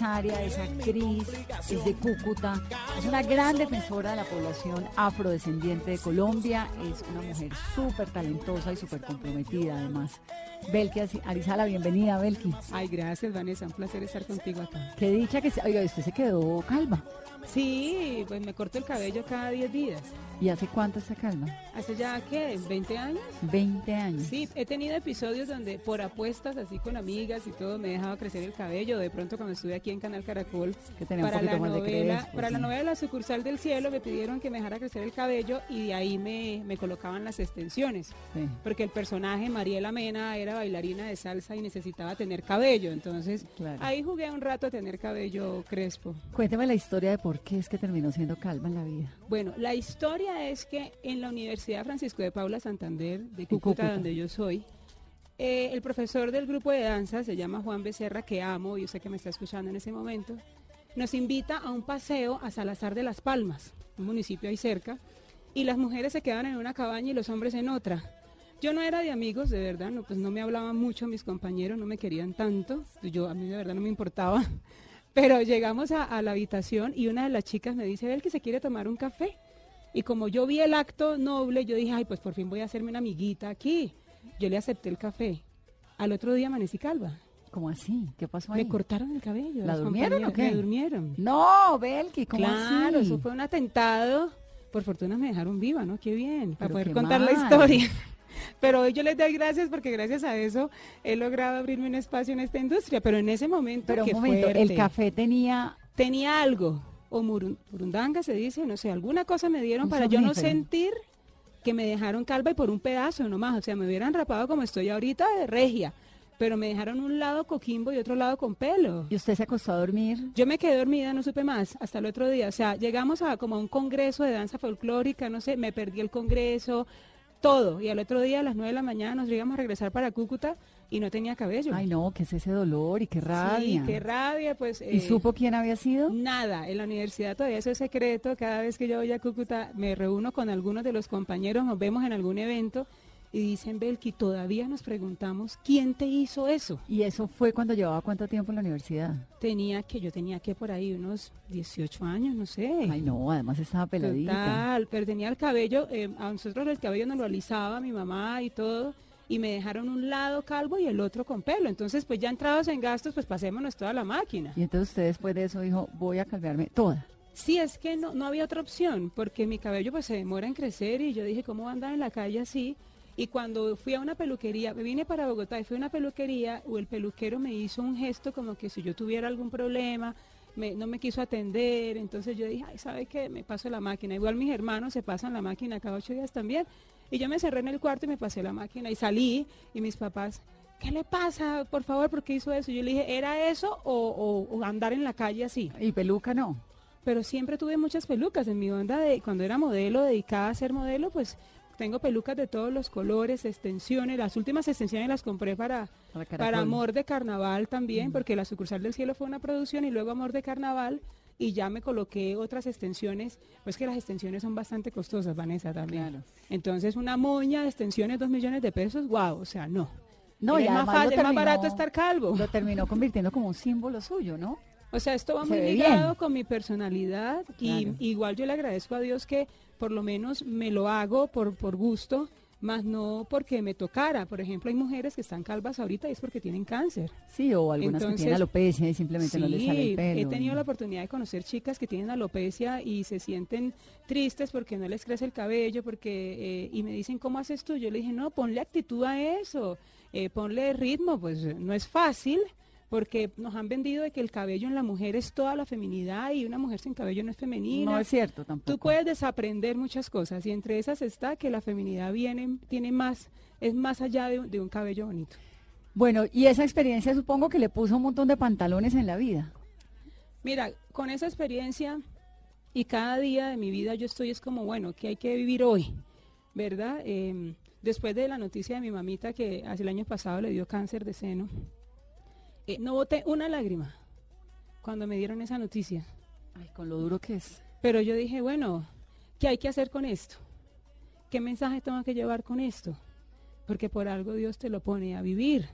Empresaria, es actriz, es de Cúcuta, es una gran defensora de la población afrodescendiente de Colombia, es una mujer súper talentosa y súper comprometida además. Belki Arizala, bienvenida Belki. Ay, gracias Vanessa, un placer estar contigo acá. Qué dicha que se, oiga, usted se quedó calva. Sí, pues me corto el cabello cada 10 días. ¿Y hace cuánto está calva? ¿Hace ya qué? ¿20 años? 20 años. Sí, he tenido episodios donde por apuestas así con amigas y todo me he dejado crecer el cabello. De pronto cuando estuve aquí en Canal Caracol Que para la novela, para la novela La sucursal del cielo me pidieron que me dejara crecer el cabello y de ahí me, me colocaban las extensiones. Sí. Porque el personaje Mariela Mena era bailarina de salsa y necesitaba tener cabello. Entonces Claro. ahí jugué un rato a tener cabello crespo. Cuénteme la historia de por qué es que terminó siendo calva en la vida. Bueno, la historia es que en la Universidad Francisco de Paula Santander, de Cúcuta, Cúcuta. donde yo soy, eh, el profesor del grupo de danza, se llama Juan Becerra, que amo, yo sé que me está escuchando en ese momento, nos invita a un paseo a Salazar de las Palmas, un municipio ahí cerca, y las mujeres se quedaban en una cabaña y los hombres en otra. Yo no era de amigos, de verdad, no, pues no me hablaban mucho mis compañeros, no me querían tanto, yo a mí de verdad no me importaba. Pero llegamos a, a la habitación y una de las chicas me dice, Bel, que se quiere tomar un café. Y como yo vi el acto noble, yo dije, ay, pues por fin voy a hacerme una amiguita aquí. Yo le acepté el café. Al otro día amanecí calva. ¿Cómo así? ¿Qué pasó ahí? Me cortaron el cabello. ¿La durmieron o qué? Me durmieron. No, Belki, ¿cómo claro, así? eso fue un atentado. Por fortuna me dejaron viva, ¿no? Qué bien, para Pero poder contar la historia. Pero hoy yo les doy gracias porque gracias a eso he logrado abrirme un espacio en esta industria. Pero en ese momento, Pero un momento, el café tenía tenía algo, o murun- murundanga se dice, no sé, alguna cosa me dieron para yo no sentir que me dejaron calva y por un pedazo nomás, o sea, me hubieran rapado como estoy ahorita de regia, pero me dejaron un lado coquimbo y otro lado con pelo. y usted se acostó a dormir. Yo me quedé dormida, no supe más, hasta el otro día. O sea, llegamos a como a un congreso de danza folclórica, no sé, me perdí el congreso, todo. Y al otro día, a las 9 de la mañana, nos íbamos a regresar para Cúcuta y no tenía cabello. Ay, no, ¿qué es ese dolor y qué rabia? Sí, qué rabia, pues. ¿Y eh, supo quién había sido? Nada, en la universidad todavía eso es secreto. Cada vez que yo voy a Cúcuta me reúno con algunos de los compañeros, nos vemos en algún evento y dicen, Belki, todavía nos preguntamos, ¿quién te hizo eso? Y eso fue cuando llevaba cuánto tiempo en la universidad. Tenía que, yo tenía que por ahí unos 18 años, no sé. Ay, no, además estaba peladita. Total, pero tenía el cabello, eh, a nosotros el cabello nos lo alisaba mi mamá y todo, y me dejaron un lado calvo y el otro con pelo. Entonces, pues ya entrados en gastos, pues pasémonos toda la máquina. Y entonces usted después de eso dijo, voy a calvearme toda. Sí, es que no, no había otra opción, porque mi cabello pues se demora en crecer y yo dije, ¿cómo va a andar en la calle así? Y cuando fui a una peluquería, me vine para Bogotá y fui a una peluquería, o el peluquero me hizo un gesto como que si yo tuviera algún problema, me- no me quiso atender, entonces yo dije, ay, ¿sabe qué? Me paso la máquina. Igual mis hermanos se pasan la máquina cada ocho días también. Y yo me cerré en el cuarto y me pasé la máquina y salí y mis papás, ¿qué le pasa? Por favor, ¿por qué hizo eso? Yo le dije, ¿era eso o- o- o andar en la calle así? Y peluca no. pero siempre tuve muchas pelucas en mi onda de cuando era modelo, dedicada a ser modelo, pues tengo pelucas de todos los colores, extensiones, las últimas extensiones las compré para Para. Amor de Carnaval también, porque la sucursal del cielo fue una producción y luego Amor de Carnaval y ya me coloqué otras extensiones, pues que las extensiones son bastante costosas, Vanessa también. Claro. Entonces una moña de extensiones, dos millones de pesos, wow, o sea, no. No, es más, fácil, barato estar calvo. Lo terminó convirtiendo como un símbolo suyo, ¿no? O sea, esto va Se muy ligado bien. con mi personalidad y Claro. igual yo le agradezco a Dios que por lo menos me lo hago por, por gusto, más no porque me tocara. Por ejemplo, hay mujeres que están calvas ahorita y es porque tienen cáncer. Sí, o algunas que tienen alopecia y simplemente no les sale el pelo. he tenido la oportunidad de conocer chicas que tienen alopecia y se sienten tristes porque no les crece el cabello, porque eh, y me dicen, ¿cómo haces tú? Yo le dije, no, ponle actitud a eso, eh, ponle ritmo, pues no es fácil, porque nos han vendido de que el cabello en la mujer es toda la feminidad y una mujer sin cabello no es femenina. No es cierto tampoco. Tú puedes desaprender muchas cosas y entre esas está que la feminidad viene, tiene más, es más allá de, de un cabello bonito. Bueno, y esa experiencia supongo que le puso un montón de pantalones en la vida. Mira, con esa experiencia y cada día de mi vida yo estoy es como, bueno, que hay que vivir hoy, ¿verdad? Em, después de la noticia de mi mamita que hace el año pasado le dio cáncer de seno, eh, no boté una lágrima cuando me dieron esa noticia. Ay, con lo duro que es. Pero yo dije, bueno, ¿qué hay que hacer con esto? ¿Qué mensaje tengo que llevar con esto? Porque por algo Dios te lo pone a vivir.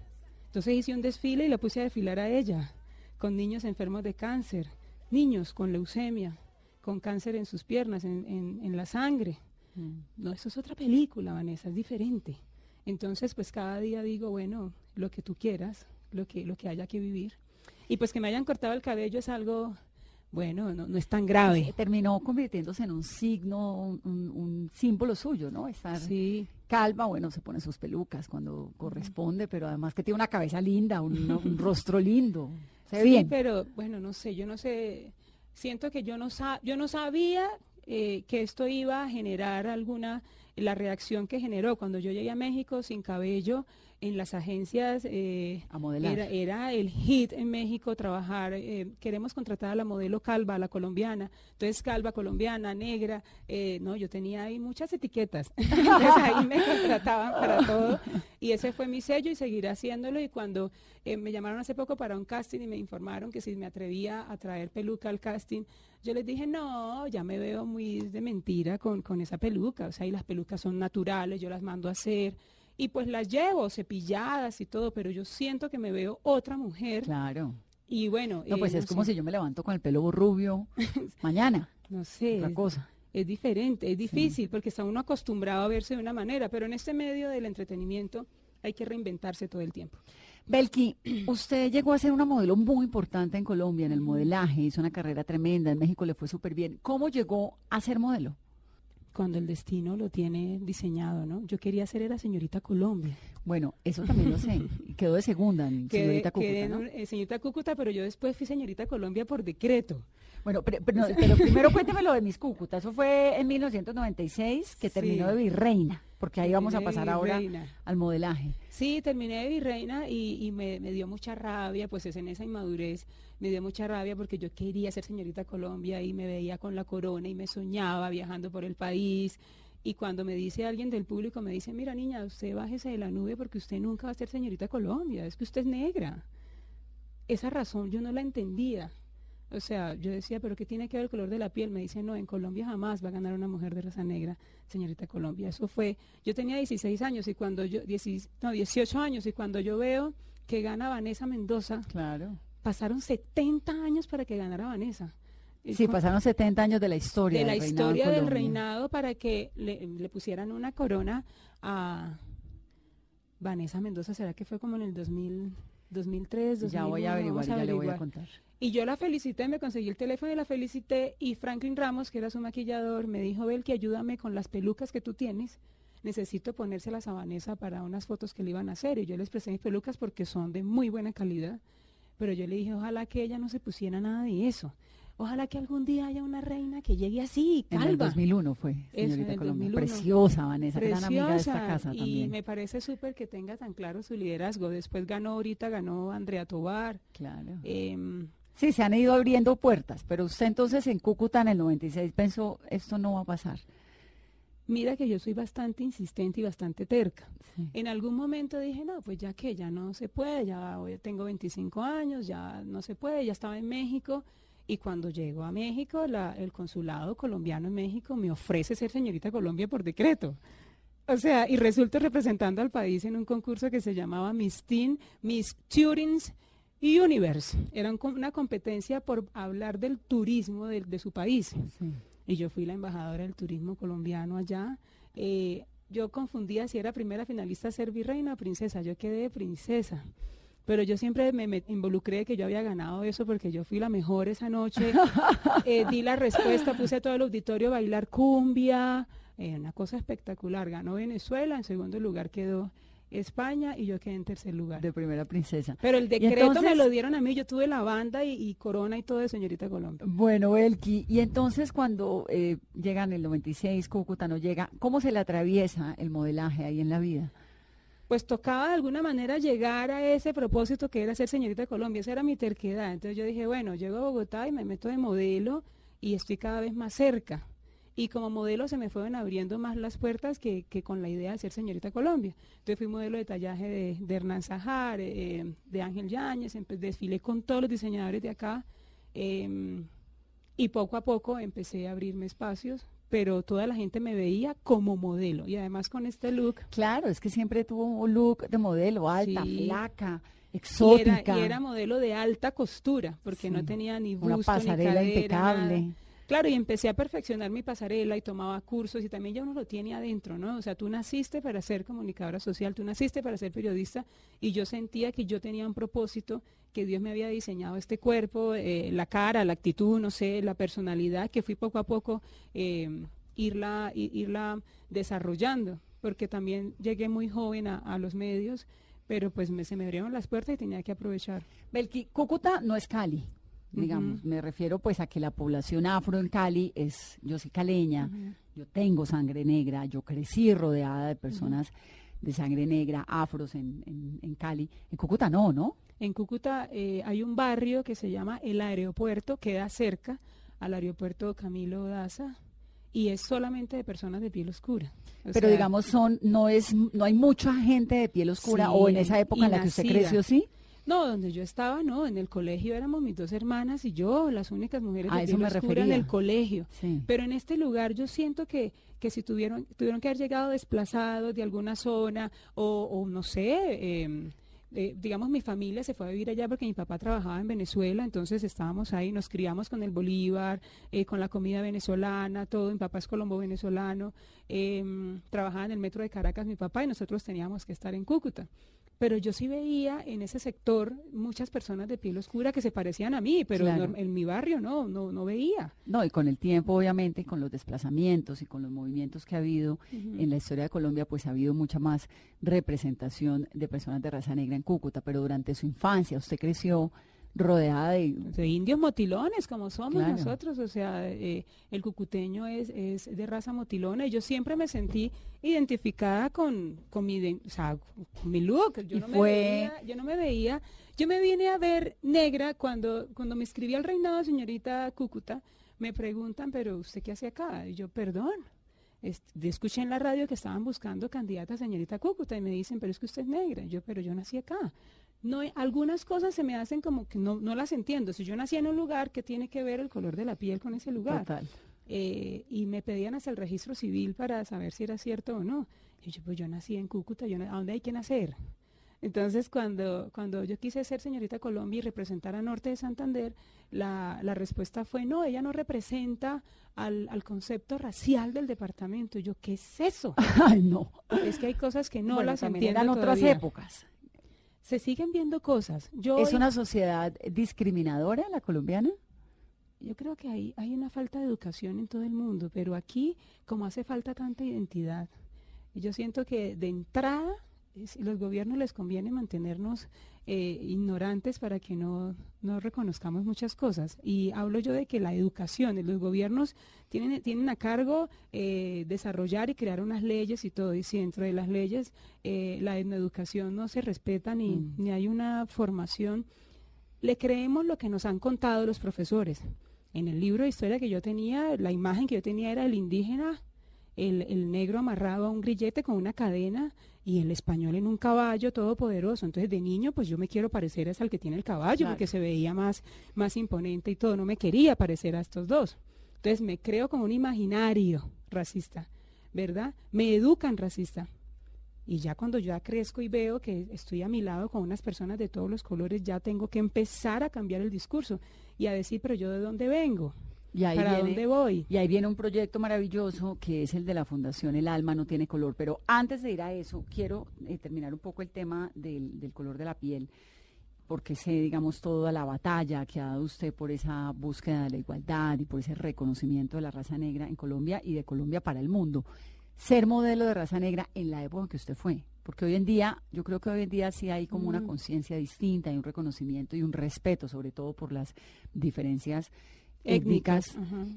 Entonces hice un desfile y la puse a desfilar a ella, con niños enfermos de cáncer, niños con leucemia, con cáncer en sus piernas, en, en- en la sangre. Mm. No, eso es otra película, Vanessa, es diferente. Entonces, pues cada día digo, bueno, lo que tú quieras, lo que, lo que haya que vivir. Y pues que me hayan cortado el cabello es algo, bueno, no, no es tan grave. Terminó convirtiéndose en un signo, un, símbolo suyo, ¿no? Estar Sí, calva, bueno, se pone sus pelucas cuando corresponde, pero además que tiene una cabeza linda, un, un rostro lindo. Se ve sí, bien. pero bueno, no sé, yo no sé, siento que yo no, sa- yo no sabía eh, que esto iba a generar alguna, la reacción que generó cuando yo llegué a México sin cabello en las agencias. eh, A modelar. Era, era el hit en México trabajar. eh, queremos contratar a la modelo calva, a la colombiana. Entonces, calva, colombiana, negra. eh, no, yo tenía ahí muchas etiquetas. Entonces, ahí me contrataban para todo. Y ese fue mi sello y seguiré haciéndolo. Y cuando eh, me llamaron hace poco para un casting y me informaron que si me atrevía a traer peluca al casting, yo les dije, no, ya me veo muy de mentira con, con esa peluca. O sea, y las pelucas son naturales, yo las mando a hacer. Y pues las llevo cepilladas y todo, pero yo siento que me veo otra mujer. Claro. Y bueno, No, eh, pues es como sé, si yo me levanto con el pelo rubio mañana. no sé, Otra cosa. es diferente, es difícil porque está uno acostumbrado a verse de una manera, pero en este medio del entretenimiento hay que reinventarse todo el tiempo. Belki, usted llegó a ser una modelo muy importante en Colombia, en el modelaje, hizo una carrera tremenda, en México le fue súper bien. ¿Cómo llegó a ser modelo? Cuando el destino lo tiene diseñado, ¿no? Yo quería ser era señorita Colombia. Bueno, eso también lo sé. Quedó de segunda en señorita Cúcuta, ¿no? eh, señorita Cúcuta, pero yo después fui señorita Colombia por decreto. Bueno, pero, pero, no, pero primero cuénteme lo de mis Cúcuta. Eso fue en 1996 que terminó de virreina, porque ahí vamos a pasar ahora al modelaje. Sí, terminé de virreina y, y me, me dio mucha rabia, pues es en esa inmadurez, me dio mucha rabia porque yo quería ser señorita Colombia y me veía con la corona y me soñaba viajando por el país. Y cuando me dice alguien del público, me dice, mira niña, usted bájese de la nube porque usted nunca va a ser señorita Colombia, es que usted es negra. Esa razón yo no la entendía. O sea, yo decía, pero ¿qué tiene que ver el color de la piel? Me dice, no, en Colombia jamás va a ganar una mujer de raza negra, señorita Colombia. Eso fue, yo tenía 16 años y cuando yo, 16 no, 18 años y cuando yo veo que gana Vanessa Mendoza, Claro. pasaron 70 años para que ganara Vanessa. Sí, pasaron 70 años de la historia. de la del reinado en historia del reinado para que le, le pusieran una corona a Vanessa Mendoza. ¿Será que fue como en el 2000, 2003, 2001? Ya voy a averiguar, Vamos ya le voy a averiguar. contar. Y yo la felicité, me conseguí el teléfono y la felicité. Y Franklin Ramos, que era su maquillador, me dijo, Bel, que ayúdame con las pelucas que tú tienes. Necesito ponérselas a Vanessa para unas fotos que le iban a hacer. Y yo les presté mis pelucas porque son de muy buena calidad. Pero yo le dije, ojalá que ella no se pusiera nada de eso. Ojalá que algún día haya una reina que llegue así, En el calva. 2001 fue, Eso, señorita el Colombia. 2001. Preciosa, Vanessa, gran amiga de esta Preciosa, casa y también. me parece súper que tenga tan claro su liderazgo. Después ganó ahorita, ganó Andrea Tobar. Claro. em, Sí, se han ido abriendo puertas, pero usted entonces en Cúcuta en el 96 pensó, esto no va a pasar. mira que yo soy bastante insistente y bastante terca. Sí. En algún momento dije, no, pues ya que ya no se puede, ya hoy tengo 25 años, ya no se puede, ya estaba en México. Y cuando llego a México, la- el consulado colombiano en México me ofrece ser señorita Colombia por decreto. O sea, y resulto representando al país en un concurso que se llamaba Miss Teen, Miss Turing's Universe. Era un una competencia por hablar del turismo de, de su país. Sí. Y yo fui la embajadora del turismo colombiano allá. Eh, yo confundía si era primera finalista ser virreina o princesa. Yo quedé princesa. Pero yo siempre me, me involucré que yo había ganado eso porque yo fui la mejor esa noche. Eh, di la respuesta, puse a todo el auditorio a bailar cumbia. eh, una cosa espectacular. Ganó Venezuela, en segundo lugar quedó España y yo quedé en tercer lugar. De primera princesa. Pero el decreto me lo dieron a mí, yo tuve la banda y, y corona y todo de señorita Colombia. Bueno, Elki, y entonces cuando eh, llegan el 96, Cúcuta no llega, ¿cómo se le atraviesa el modelaje ahí en la vida? Pues tocaba de alguna manera llegar a ese propósito que era ser señorita Colombia, esa era mi terquedad. Entonces yo dije, bueno, llego a Bogotá y me meto de modelo y estoy cada vez más cerca. Y como modelo se me fueron abriendo más las puertas que, que con la idea de ser señorita Colombia. Entonces fui modelo de tallaje de, Hernán Sajar, eh, de Ángel Yáñez, empe- desfilé con todos los diseñadores de acá. eh, y poco a poco empecé a abrirme espacios, pero toda la gente me veía como modelo. Y además con este look Claro, es que siempre tuvo un look de modelo, alta, Sí. flaca, Y exótica. era, y era modelo de alta costura, porque no tenía ni Una busto, ni pasarela cadera, impecable. nada. Claro, y empecé a perfeccionar mi pasarela y tomaba cursos y también ya uno lo tiene adentro, ¿no? O sea, tú naciste para ser comunicadora social, tú naciste para ser periodista y yo sentía que yo tenía un propósito, que Dios me había diseñado este cuerpo, eh, la cara, la actitud, no sé, la personalidad, que fui poco a poco eh, irla, irla desarrollando, porque también llegué muy joven a, a los medios, pero pues me, se me abrieron las puertas y tenía que aprovechar. Belki, Cúcuta no es Cali, digamos. Me refiero pues a que la población afro en Cali es, yo soy caleña, yo tengo sangre negra, yo crecí rodeada de personas de sangre negra, afros en, en, en Cali. En Cúcuta no, ¿no? En Cúcuta eh, hay un barrio que se llama El Aeropuerto, queda cerca al aeropuerto Camilo Daza y es solamente de personas de piel oscura. O Pero sea, digamos son, no es, no hay mucha gente de piel oscura Sí, o en esa época en la que usted creció, ¿sí? No, donde yo estaba, no, en el colegio éramos mis dos hermanas y yo, las únicas mujeres de eso me oscura en el refería. colegio. Sí. Pero en este lugar yo siento que, que si tuvieron, tuvieron que haber llegado desplazados de alguna zona o, o no sé, eh, eh, digamos mi familia se fue a vivir allá porque mi papá trabajaba en Venezuela, entonces estábamos ahí, nos criamos con el Bolívar, eh, con la comida venezolana, todo, mi papá es colombo venezolano, eh, trabajaba en el metro de Caracas mi papá y nosotros teníamos que estar en Cúcuta. Pero yo sí veía en ese sector muchas personas de piel oscura que se parecían a mí, pero Claro. en mi barrio no, no, no veía. No, y con el tiempo, obviamente, con los desplazamientos y con los movimientos que ha habido en la historia de Colombia, pues ha habido mucha más representación de personas de raza negra en Cúcuta, pero durante su infancia usted creció rodeada de... de indios motilones como somos Claro. nosotros, o sea, eh, el cucuteño es, es de raza motilona y yo siempre me sentí identificada con, con mi, iden- o sea, con mi look, yo Y no, fue- me veía, yo no me veía, yo me vine a ver negra cuando, cuando me escribí al reinado señorita Cúcuta, me preguntan, pero usted qué hace acá, y yo, perdón, escuché en la radio que estaban buscando candidata a señorita Cúcuta y me dicen, pero es que usted es negra. Y yo, pero yo nací acá. No, algunas cosas se me hacen como que no, no las entiendo. Si yo nací en un lugar, ¿qué tiene que ver el color de la piel con ese lugar? Total. Eh, y me pedían hasta el registro civil para saber si era cierto o no. Y yo, pues yo nací en Cúcuta, yo, ¿a dónde hay que nacer? Entonces, cuando, cuando yo quise ser señorita Colombia y representar a Norte de Santander, la, la respuesta fue, no, ella no representa al, al concepto racial del departamento. Y yo, ¿qué es eso? Ay, no. es que hay cosas que no Bueno, las entiendo eran otras todavía. épocas. Se siguen viendo cosas. Yo ¿Es hoy- una sociedad discriminadora la colombiana? Yo creo que hay, hay una falta de educación en todo el mundo, pero aquí, como hace falta tanta identidad, yo siento que de entrada es- los gobiernos les conviene mantenernos eh, ignorantes para que no, no reconozcamos muchas cosas. Y hablo yo de que la educación, los gobiernos tienen, tienen a cargo eh, desarrollar y crear unas leyes y todo, y si dentro de las leyes eh, la educación no se respeta ni, Mm. ni hay una formación, le creemos lo que nos han contado los profesores. En el libro de historia que yo tenía, la imagen que yo tenía era el indígena, el, el negro amarrado a un grillete con una cadena y el español en un caballo todopoderoso. Entonces de niño pues yo me quiero parecer es al que tiene el caballo Claro. porque se veía más, más imponente y todo. No me quería parecer a estos dos. Entonces me creo como un imaginario racista, ¿verdad? Me educan racista. Y ya cuando yo ya crezco y veo que estoy a mi lado con unas personas de todos los colores, ya tengo que empezar a cambiar el discurso y a decir, pero yo de dónde vengo, Y ahí para viene- dónde voy. Y ahí viene un proyecto maravilloso que es el de la Fundación El Alma No Tiene Color. Pero antes de ir a eso, quiero eh, terminar un poco el tema del, del color de la piel, porque sé, digamos, toda la batalla que ha dado usted por esa búsqueda de la igualdad y por ese reconocimiento de la raza negra en Colombia y de Colombia para el mundo. Ser modelo de raza negra en la época en que usted fue, Porque hoy en día, yo creo que hoy en día sí hay como una conciencia distinta, hay un reconocimiento y un respeto, sobre todo por las diferencias étnicas,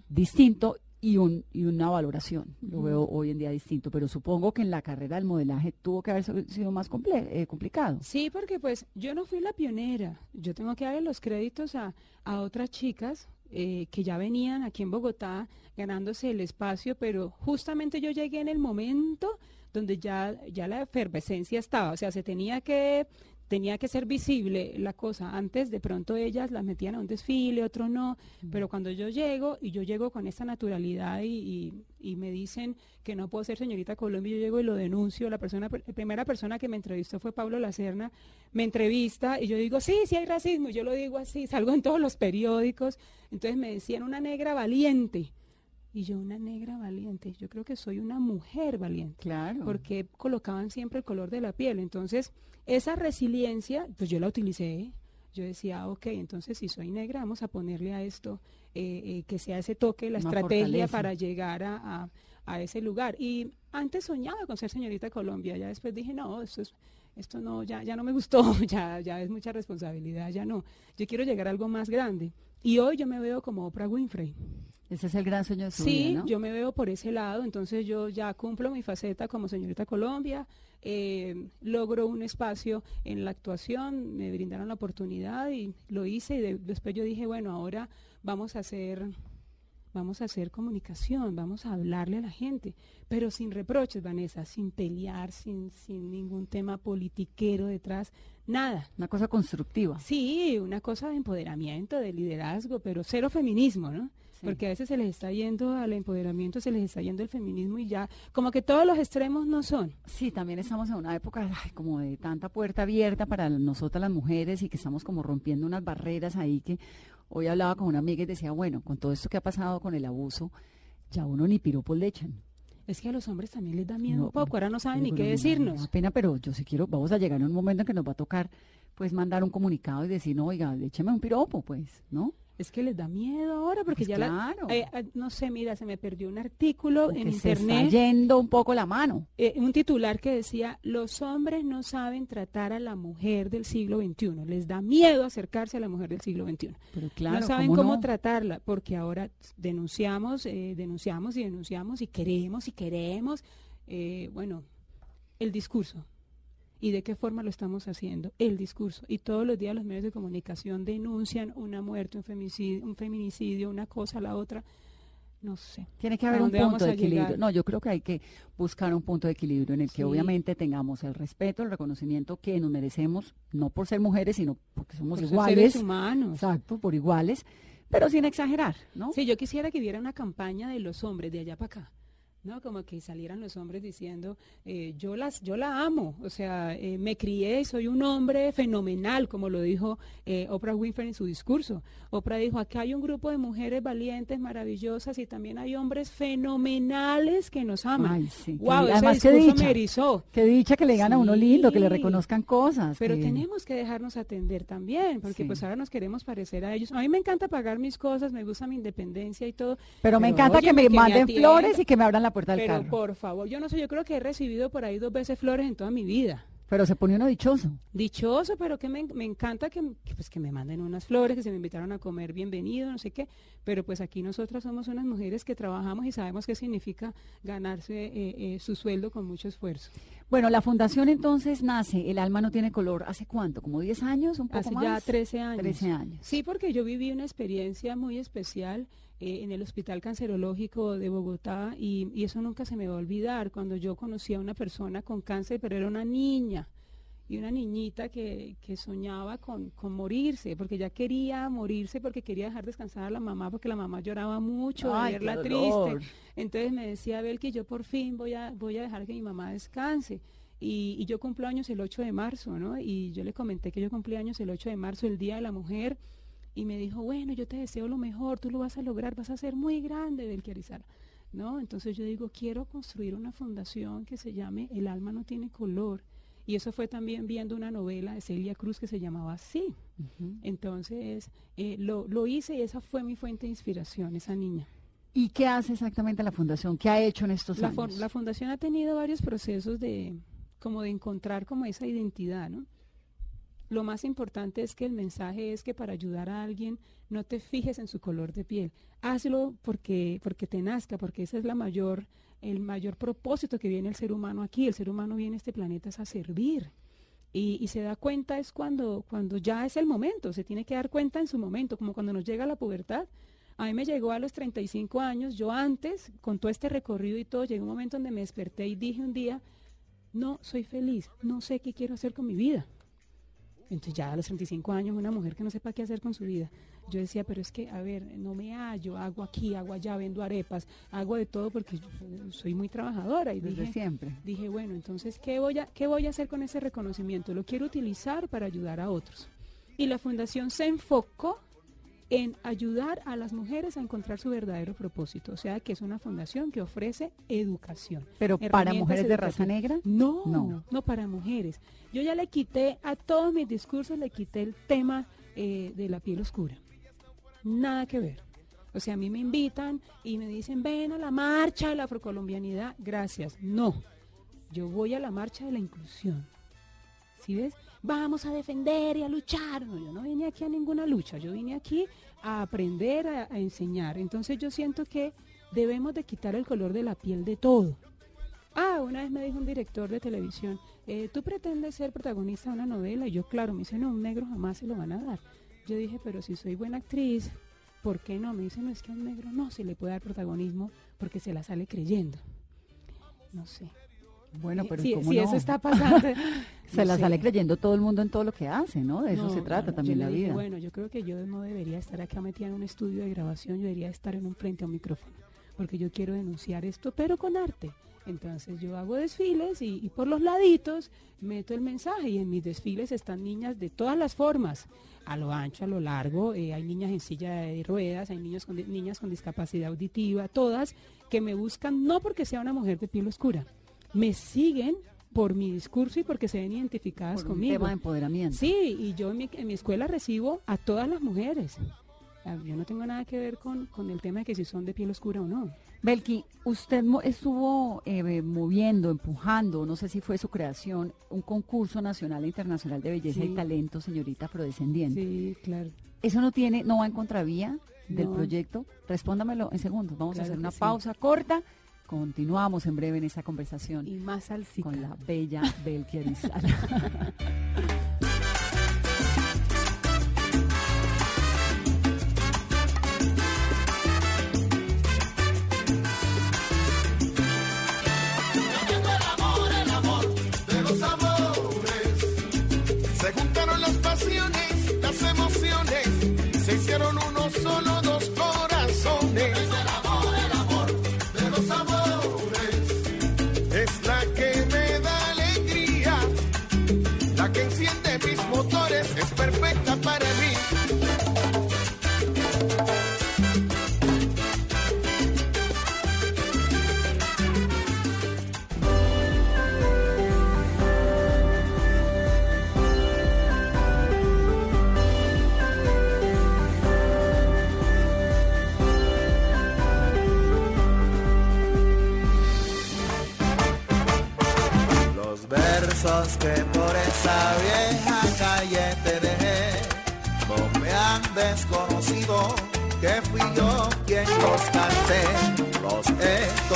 distinto y, un, y una valoración. Lo veo hoy en día distinto, pero supongo que en la carrera del modelaje tuvo que haber sido más comple- eh, complicado. Sí, porque pues yo no fui la pionera. Yo tengo que darle los créditos a, a otras chicas eh, que ya venían aquí en Bogotá ganándose el espacio, pero justamente yo llegué en el momento donde ya, ya la efervescencia estaba. O sea, se tenía que, tenía que ser visible la cosa. Antes de pronto ellas las metían a un desfile, otro no. Pero cuando yo llego, y yo llego con esta naturalidad y, y- y me dicen que no puedo ser señorita Colombia, yo llego y lo denuncio. La persona, la primera persona que me entrevistó fue Pablo Lacerna. Me entrevista y yo digo, sí, sí hay racismo. Y yo lo digo así, salgo en todos los periódicos. Entonces me decían una negra valiente. Y yo, una negra valiente. Yo creo que soy una mujer valiente Claro. porque colocaban siempre el color de la piel. Entonces, esa resiliencia, pues yo la utilicé. Yo decía, ok, entonces si soy negra, vamos a ponerle a esto eh, eh, que sea ese toque, la Una estrategia fortaleza. para llegar a, a- a ese lugar. Y antes soñaba con ser señorita Colombia, ya después dije, no, esto es... Esto no, ya, ya no me gustó, ya, ya es mucha responsabilidad, ya no. Yo quiero llegar a algo más grande. Y hoy yo me veo como Oprah Winfrey. Ese es el gran sueño de su Sí, vida, ¿no? yo me veo por ese lado, entonces yo ya cumplo mi faceta como señorita Colombia, eh, logro un espacio en la actuación, me brindaron la oportunidad y lo hice y de- después yo dije, bueno, ahora vamos a hacer vamos a hacer comunicación, vamos a hablarle a la gente, pero sin reproches, Vanessa, sin pelear, sin, sin ningún tema politiquero detrás, nada. Una cosa constructiva. Sí, una cosa de empoderamiento, de liderazgo, pero cero feminismo, ¿no? Sí. Porque a veces se les está yendo al empoderamiento, se les está yendo el feminismo y ya, como que todos los extremos no son. Sí, también estamos en una época ay, como de tanta puerta abierta para nosotras las mujeres y que estamos como rompiendo unas barreras ahí que hoy hablaba con una amiga y decía, bueno, con todo esto que ha pasado con el abuso, ya uno ni piropos le echan. Es que a los hombres también les da miedo No, un poco, ahora no saben ni qué decirnos. pena, pero yo sí quiero, vamos a llegar a un momento en que nos va a tocar pues mandar un comunicado y decir, no, oiga, écheme un piropo, pues, ¿no? Es que les da miedo ahora, porque Pues ya la, claro. eh, eh, no sé, mira, se me perdió un artículo Porque en se está internet. yendo un poco la mano. eh, un titular que decía, los hombres no saben tratar a la mujer del siglo XXI, les da miedo acercarse a la mujer del siglo XXI. Pero claro, no saben ¿cómo cómo no? tratarla, porque ahora denunciamos, eh, denunciamos y denunciamos y queremos y queremos, bueno, el discurso. ¿Y de qué forma lo estamos haciendo? El discurso. Y todos los días los medios de comunicación denuncian una muerte, un feminicidio, un feminicidio una cosa, la otra. No sé. Tiene que ¿A haber un punto de llegar? equilibrio. No, yo creo que hay que buscar un punto de equilibrio en el que Sí. obviamente tengamos el respeto, el reconocimiento que nos merecemos, no por ser mujeres, sino porque somos Por iguales. seres humanos. Exacto, por iguales, pero sin exagerar, ¿no? Sí, yo quisiera que hubiera una campaña de los hombres de allá para acá. ¿No? Como que salieran los hombres diciendo, eh, yo, las, yo la amo, o sea, eh, me crié, soy un hombre fenomenal, como lo dijo eh, Oprah Winfrey en su discurso. Oprah dijo, acá hay un grupo de mujeres valientes, maravillosas, y también hay hombres fenomenales que nos aman. Ay, sí. wow, ese Además, qué discurso dicha. me erizó. Qué dicha que le digan a uno lindo, que le reconozcan cosas. Pero que- tenemos que dejarnos atender también, porque Sí. pues ahora nos queremos parecer a ellos. A mí me encanta pagar mis cosas, me gusta mi independencia y todo. Pero me encanta que me que me manden flores y que me abran la puerta del Pero carro. por favor, yo no sé, yo creo que he recibido por ahí dos veces flores en toda mi vida. Pero se pone uno dichoso. Dichoso, pero que me, me encanta que, que, pues, que me manden unas flores, que se me invitaron a comer bienvenido, no sé qué. Pero pues aquí nosotras somos unas mujeres que trabajamos y sabemos qué significa ganarse eh, eh, su sueldo con mucho esfuerzo. Bueno, la fundación entonces nace, El alma no tiene color, ¿hace cuánto? ¿Como 10 años? ¿Un poco Hace más? ya 13 años. 13 años. Sí, porque yo viví una experiencia muy especial eh, en el Hospital Cancerológico de Bogotá y, y eso nunca se me va a olvidar. Cuando yo conocí a una persona con cáncer, pero era una niña y una niñita que, que soñaba con, con morirse, porque ya quería morirse, porque quería dejar descansar a la mamá, porque la mamá lloraba mucho de Ay, verla triste. Entonces me decía Abel que yo por fin voy a, voy a dejar que mi mamá descanse. Y, y yo cumplo años el 8 de marzo, ¿no? Y yo le comenté que yo cumplí años el 8 de marzo, el Día de la Mujer, y me dijo, bueno, yo te deseo lo mejor, tú lo vas a lograr, vas a ser muy grande, Belquiarizar. ¿No? Entonces yo digo, quiero construir una fundación que se llame El alma no tiene color. Y eso fue también viendo una novela de Celia Cruz que se llamaba así. Entonces eh, lo, lo hice y esa fue mi fuente de inspiración, esa niña. ¿Y qué hace exactamente la fundación? ¿Qué ha hecho en estos La, años? la fundación ha tenido varios procesos de, como de encontrar como esa identidad, ¿no? Lo más importante es que el mensaje es que para ayudar a alguien no te fijes en su color de piel. Hazlo porque, porque te nazca, porque ese es la mayor, el mayor propósito que viene el ser humano aquí. El ser humano viene a este planeta es a servir. Y, y, se da cuenta es cuando, cuando ya es el momento, se tiene que dar cuenta en su momento, como cuando nos llega la pubertad. A mí me llegó a los 35 años, yo antes, con todo este recorrido y todo, llegó un momento donde me desperté y dije un día, no, soy feliz, no sé qué quiero hacer con mi vida. Entonces ya a los 35 años una mujer que no sepa qué hacer con su vida. Yo decía, pero es que, a ver, no me hallo, hago aquí, hago allá, vendo arepas, hago de todo porque soy muy trabajadora. Y Desde dije, siempre. Dije, bueno, entonces, ¿qué voy, a, ¿qué voy a hacer con ese reconocimiento? Lo quiero utilizar para ayudar a otros. Y la fundación se enfocó en ayudar a las mujeres a encontrar su verdadero propósito. O sea, que es una fundación que ofrece educación. ¿Pero para mujeres de raza negra? No, No. no, para mujeres. Yo ya le quité a todos mis discursos, le quité el tema eh, de la piel oscura. Nada que ver. O sea, a mí me invitan y me dicen, ven a la marcha de la afrocolombianidad. Gracias. No. Yo voy a la marcha de la inclusión. ¿Sí ves? Vamos a defender y a luchar. No, yo no vine aquí a ninguna lucha. Yo vine aquí a aprender, a, enseñar. Entonces yo siento que debemos de quitar el color de la piel de todo. Ah, una vez me dijo un director de televisión, eh, ¿tú pretendes ser protagonista de una novela? Y yo, claro, me dice, no, un negro jamás se lo van a dar. Yo dije, pero si soy buena actriz, ¿por qué no? Me dice, no, es que a un negro no se le puede dar protagonismo porque se la sale creyendo. No sé. Bueno, pero si, ¿cómo si no? eso está pasando. Se no la sé. sale creyendo todo el mundo en todo lo que hace, ¿no? De eso No, se trata también la dije, vida. Bueno, yo creo que yo no debería estar acá metida en un estudio de grabación, yo debería estar en un frente a un micrófono, porque yo quiero denunciar esto, pero con arte. Entonces yo hago desfiles y, y por los laditos meto el mensaje y en mis desfiles están niñas de todas las formas, a lo ancho, a lo largo, eh, hay niñas en silla de ruedas, hay niños con, niñas con discapacidad auditiva, todas que me buscan no porque sea una mujer de piel oscura, me siguen por mi discurso y porque se ven identificadas Por un conmigo. tema de empoderamiento. Sí, y yo en mi, en mi escuela recibo a todas las mujeres. Ah, Yo no tengo nada que ver con, con el tema de que si son de piel oscura o no. Belki, usted estuvo eh, moviendo, empujando, no sé si fue su creación, un concurso nacional e internacional de belleza Sí. y talento, señorita afrodescendiente. Sí, claro. ¿Eso no tiene, no va en contravía del No. proyecto? Respóndamelo en segundos. Vamos a hacer una sí. pausa corta. Continuamos en breve en esta conversación Y más salsita. con la bella Belki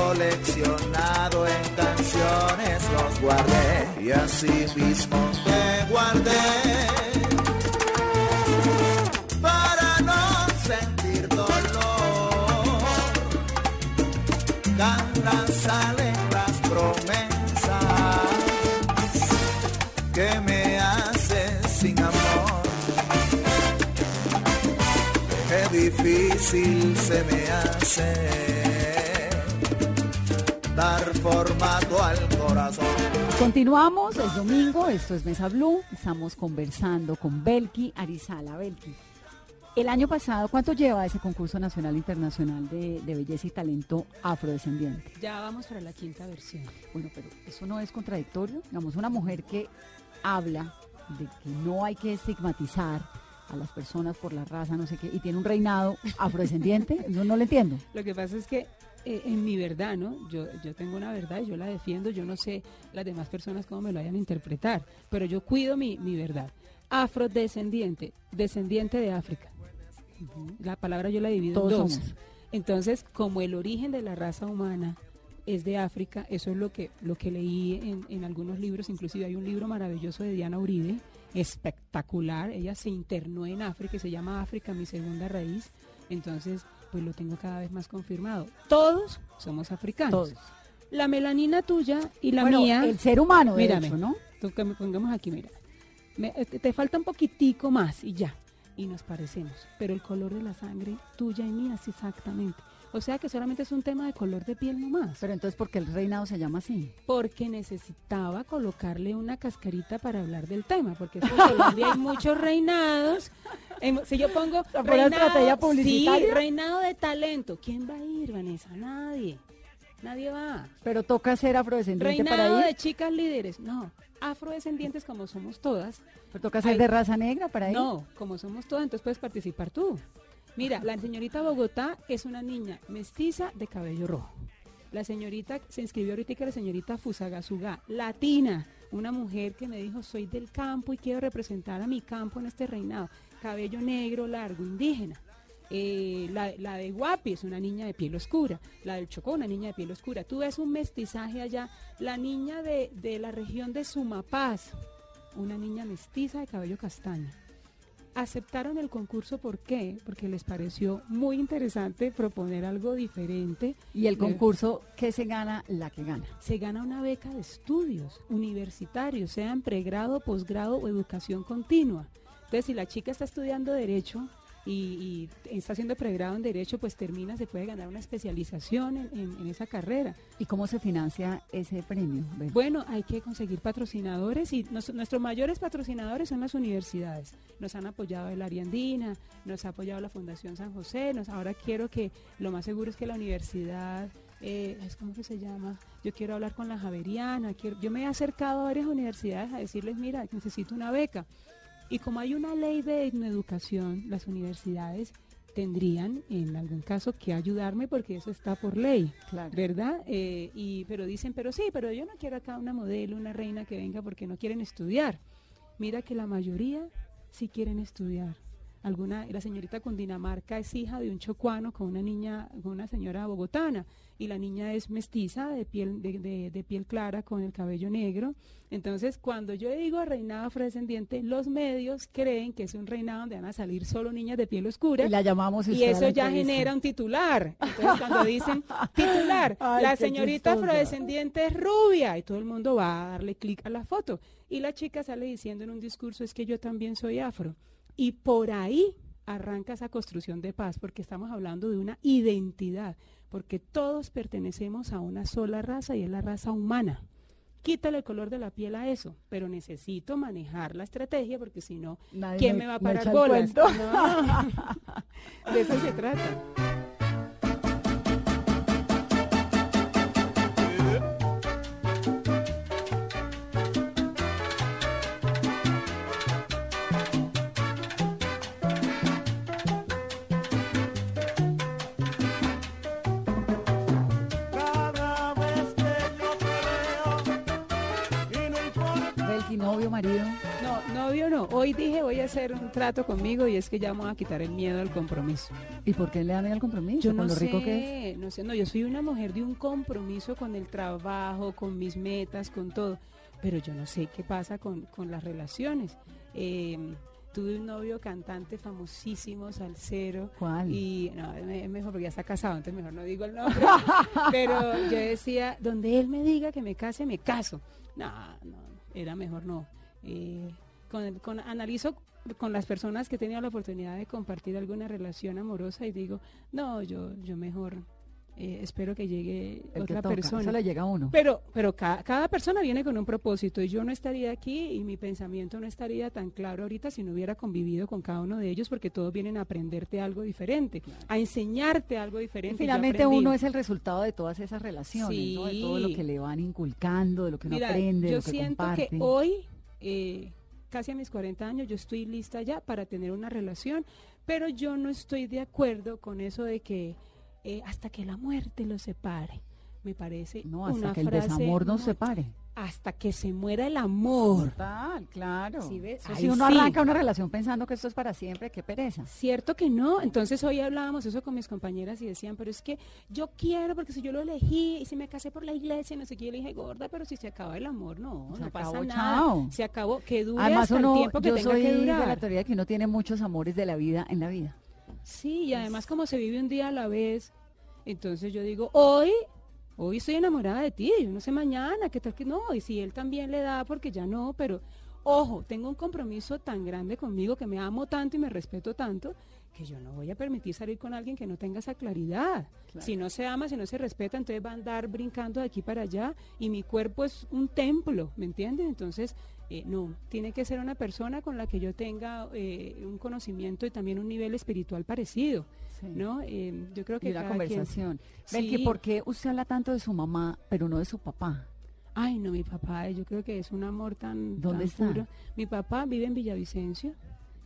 coleccionado en canciones, los guardé y así mismo te guardé. Para no sentir dolor salen las promesas que me haces sin amor. Qué difícil se me hace dar formato al corazón. Continuamos, es domingo, esto es Mesa Blue, estamos conversando con Belki Arizala. Belki, el año pasado, ¿cuánto lleva ese concurso nacional e internacional de, de belleza y talento afrodescendiente? Ya vamos para la quinta versión. Bueno, pero eso no es contradictorio. Digamos, una mujer que habla de que no hay que estigmatizar a las personas por la raza, no sé qué, y tiene un reinado afrodescendiente, no, no lo entiendo. Lo que pasa es que eh, en mi verdad, ¿no? Yo, yo tengo una verdad y yo la defiendo, yo no sé las demás personas cómo me lo vayan a interpretar, pero yo cuido mi, mi verdad. Afrodescendiente, descendiente de África. La palabra yo la divido Todos en dos. somos. Entonces, como el origen de la raza humana es de África, eso es lo que, lo que leí en, en algunos libros, inclusive hay un libro maravilloso de Diana Uribe, espectacular, ella se internó en África y se llama África, mi segunda raíz, entonces pues lo tengo cada vez más confirmado. Todos somos africanos. Todos. La melanina tuya y la bueno, mía, el ser humano, de Mírame. hecho, ¿no? tú que me pongamos aquí, mira, me- eh, te, te falta un poquitico más y ya, y nos parecemos, pero el color de la sangre tuya y mía es exactamente. O sea que solamente es un tema de color de piel nomás. Pero entonces, ¿por qué el reinado se llama así? porque necesitaba colocarle una cascarita para hablar del tema, porque en Colombia hay muchos reinados. Si yo pongo sea, ¿fue una estrategia publicitaria? sí, reinado de talento, ¿quién va a ir, Vanessa? Nadie. Nadie va. Pero toca ser afrodescendiente para Reinado ir. de chicas líderes, no. Afrodescendientes como somos todas, Pero toca ser de raza negra para ir. no, como somos todas, entonces puedes participar tú. Mira, la señorita Bogotá es una niña mestiza de cabello rojo. La señorita se inscribió ahorita que la señorita Fusagasugá, latina, una mujer que me dijo soy del campo y quiero representar a mi campo en este reinado. Cabello negro, largo, indígena. Eh, la, la de Guapi es una niña de piel oscura, la del Chocó una niña de piel oscura. Tú ves un mestizaje allá, la niña de, de la región de Sumapaz, una niña mestiza de cabello castaño. Aceptaron el concurso, ¿por qué? Porque les pareció muy interesante proponer algo diferente. Y el concurso, ¿qué se gana? La que gana. Se gana una beca de estudios universitarios, sea en pregrado, posgrado o educación continua. Entonces, si la chica está estudiando Derecho y, y está haciendo pregrado en Derecho, pues termina, se puede ganar una especialización en, en- en esa carrera. ¿Y cómo se financia ese premio? Bueno, hay que conseguir patrocinadores y nos- nuestros mayores patrocinadores son las universidades. Nos han apoyado el Ariandina, nos ha apoyado la Fundación San José. Nos, ahora quiero que lo más seguro es que la universidad, eh, ¿cómo que se llama? Yo quiero hablar con la Javeriana. Quiero, yo me he acercado a varias universidades a decirles, mira, necesito una beca. Y como hay una ley de educación, las universidades tendrían en algún caso que ayudarme porque eso está por ley. Claro. ¿verdad? Eh, y, pero dicen, pero sí, pero yo no quiero acá una modelo, una reina que venga porque no quieren estudiar. Mira que la mayoría sí quieren estudiar. Alguna, la señorita Cundinamarca es hija de un chocuano con una niña, con una señora bogotana, y la niña es mestiza de piel, de, de- de piel clara con el cabello negro. Entonces, cuando yo digo reinado afrodescendiente, los medios creen que es un reinado donde van a salir solo niñas de piel oscura. Y la llamamos Y eso ya genera un titular. Entonces, cuando dicen titular, Ay, la señorita afrodescendiente es rubia, y todo el mundo va a darle clic a la foto. Y la chica sale diciendo en un discurso, es que yo también soy afro. Y por ahí arranca esa construcción de paz, porque estamos hablando de una identidad, porque todos pertenecemos a una sola raza y es la raza humana. Quítale el color de la piel a eso, pero necesito manejar la estrategia porque si no, ¿quién me- me va a parar bolas? No. De eso se trata. Hoy dije voy a hacer un trato conmigo y es que ya vamos a quitar el miedo al compromiso. ¿Y por qué le dan el compromiso? Yo con no lo sé, rico que es. no sé, no, yo soy una mujer de un compromiso con el trabajo, con mis metas, con todo, pero yo no sé qué pasa con, con las relaciones. Eh, tuve un novio cantante famosísimo, salsero, ¿Cuál? y no, es mejor porque ya está casado, entonces mejor no digo el nombre. Pero yo decía, donde él me diga que me case, me caso. No, no, era mejor no. Eh, con, con- analizo con las personas que he tenido la oportunidad de compartir alguna relación amorosa y digo, no, yo, yo mejor eh, espero que llegue El otra persona. Eso le llega a uno. Pero, pero cada, cada persona viene con un propósito y yo no estaría aquí y mi pensamiento no estaría tan claro ahorita si no hubiera convivido con cada uno de ellos porque todos vienen a aprenderte algo diferente, a enseñarte algo diferente. Finalmente uno es el resultado de todas esas relaciones, ¿no? de todo lo Sí. que le van inculcando, de lo que uno Mira, aprende, de yo lo que siento comparte. que hoy, eh, casi a mis 40 años, yo estoy lista ya para tener una relación, pero yo no estoy de acuerdo con eso de que eh, hasta que la muerte los separe. Me parece No, hasta una que el desamor nos muy- separe. Hasta que se muera el amor. Total, claro. Sí, ¿ves? Si uno sí. arranca una relación pensando que esto es para siempre, qué pereza. Cierto que no. Entonces hoy hablábamos eso con mis compañeras y decían, pero es que yo quiero, porque si yo lo elegí y si me casé por la iglesia no sé qué, yo le dije, gorda, pero si se acaba el amor, no, Se no pasa acabó, nada. chao. Se acabó, que dure Además, hasta uno, el tiempo que yo tenga soy que de la durar. teoría de que uno tiene muchos amores de la vida en la vida. Sí, y además como se vive un día a la vez, entonces yo digo, hoy, hoy estoy enamorada de ti, yo no sé mañana, qué tal que no, y si él también le da, porque ya no, pero ojo, tengo un compromiso tan grande conmigo, que me amo tanto y me respeto tanto, que yo no voy a permitir salir con alguien que no tenga esa claridad. Si no se ama, si no se respeta, entonces va a andar brincando de aquí para allá y mi cuerpo es un templo, ¿me entiendes? Entonces, eh, no, tiene que ser una persona con la que yo tenga eh, un conocimiento y también un nivel espiritual parecido, Sí. ¿no? Eh, yo creo que Y una cada quien- conversación. Sí. ¿por qué usted habla tanto de su mamá, pero no de su papá? Ay, no, mi papá, yo creo que es un amor tan, ¿Dónde tan está? puro. Mi papá vive en Villavicencio,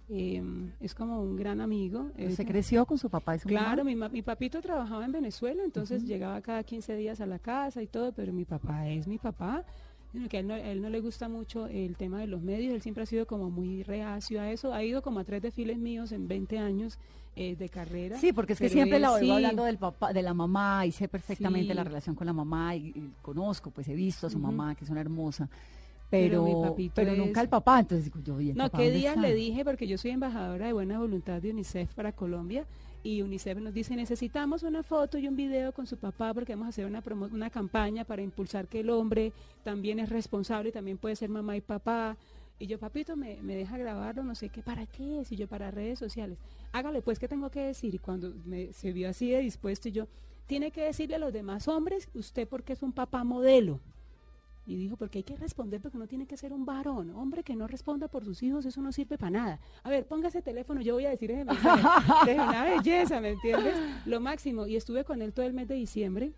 eh, es como un gran amigo. eh, ¿Usted creció con su papá y su Claro, mi papito trabajaba en Venezuela, entonces llegaba cada 15 días a la casa y todo, pero mi papá es mi papá. Sino que a él, no, a él no le gusta mucho el tema de los medios, él siempre ha sido como muy reacio a eso. Ha ido como a tres desfiles míos en 20 años eh, de carrera. Sí, porque es que siempre él la oigo sí. hablando del papá, de la mamá y sé perfectamente Sí. la relación con la mamá y, y conozco, pues he visto a su Ujú. mamá que es una hermosa, Pero pero mi pero, es- nunca al papá, entonces digo yo, ¿y el No, papá qué días le dije, porque yo soy embajadora de buena voluntad de UNICEF para Colombia, y UNICEF nos dice, necesitamos una foto y un video con su papá porque vamos a hacer una, una campaña para impulsar que el hombre también es responsable y también puede ser mamá y papá. Y yo, papito, me, me deja grabarlo, no sé qué, ¿para qué? Si yo para redes sociales. Hágale, pues, ¿qué tengo que decir? Y cuando me, se vio así de dispuesto, y yo, tiene que decirle a los demás hombres, usted porque es un papá modelo. Y dijo, porque hay que responder, porque uno tiene que ser un varón. Hombre que no responda por sus hijos, eso no sirve para nada. A ver, póngase teléfono, yo voy a decir ese mensaje. Es una belleza, ¿me entiendes? Lo máximo. Y estuve con él todo el mes de diciembre.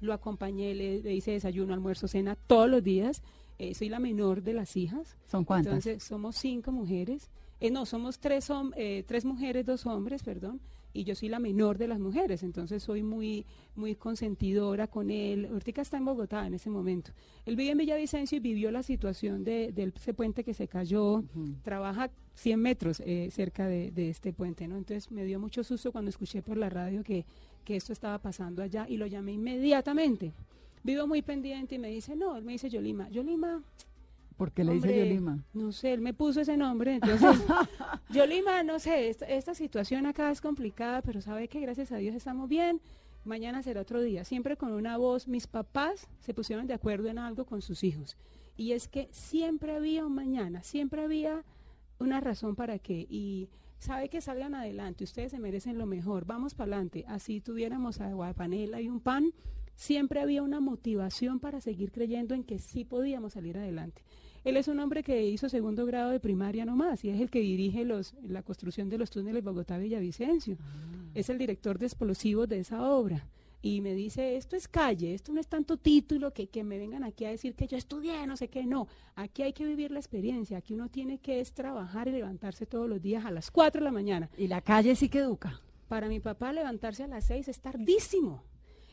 Lo acompañé, le, le hice desayuno, almuerzo, cena todos los días. Eh, soy la menor de las hijas. ¿Son cuántas? Entonces, somos cinco mujeres. Eh, no, somos tres, eh, tres mujeres, dos hombres, perdón. Y yo soy la menor de las mujeres, entonces soy muy, muy consentidora con él. Ahorita está en Bogotá en ese momento. Él vive en Villavicencio y vivió la situación de, de ese puente que se cayó. Trabaja 100 metros eh, cerca de, de este puente, ¿no? Entonces me dio mucho susto cuando escuché por la radio que, que esto estaba pasando allá y lo llamé inmediatamente. Vivo muy pendiente y me dice, no, él me dice Yolima. Yolima, ¿Por qué le dice Yolima? No sé, él me puso ese nombre, entonces, Yolima, no sé, esta, esta situación acá es complicada, pero sabe que gracias a Dios estamos bien, mañana será otro día, siempre con una voz, mis papás se pusieron de acuerdo en algo con sus hijos, y es que siempre había un mañana, siempre había una razón para que, y sabe que salgan adelante, ustedes se merecen lo mejor, vamos para adelante, así tuviéramos agua de panela y un pan, siempre había una motivación para seguir creyendo en que sí podíamos salir adelante. Él es un hombre que hizo segundo grado de primaria nomás y es el que dirige los, la construcción de los túneles Bogotá-Villavicencio. Es el director de explosivos de esa obra. Y me dice, esto es calle, esto no es tanto título que, que me vengan aquí a decir que yo estudié, no sé qué, no. Aquí hay que vivir la experiencia, aquí uno tiene que es trabajar y levantarse todos los días a las 4 de la mañana. Y la calle sí que educa. Para mi papá levantarse a las 6 es tardísimo.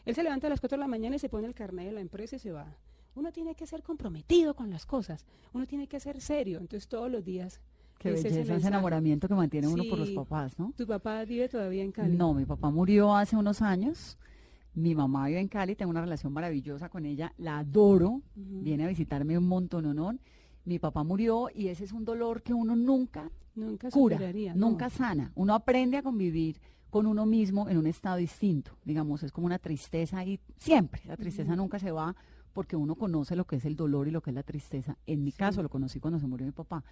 Él se levanta a las 4 de la mañana y se pone el carnet de la empresa y se va. Uno tiene que ser comprometido con las cosas, uno tiene que ser serio, entonces todos los días. Qué es ese belleza ese enamoramiento que mantiene uno por los papás, ¿no? Tu papá vive todavía en Cali. No, mi papá murió hace unos años. Mi mamá vive en Cali, tengo una relación maravillosa con ella, la adoro, viene a visitarme un montón, Mi papá murió y ese es un dolor que uno nunca Nunca cura, superaría, no. nunca sana. Uno aprende a convivir con uno mismo en un estado distinto. Digamos, es como una tristeza y siempre, la tristeza nunca se va porque uno conoce lo que es el dolor y lo que es la tristeza. En mi Sí. caso lo conocí cuando se murió mi papá.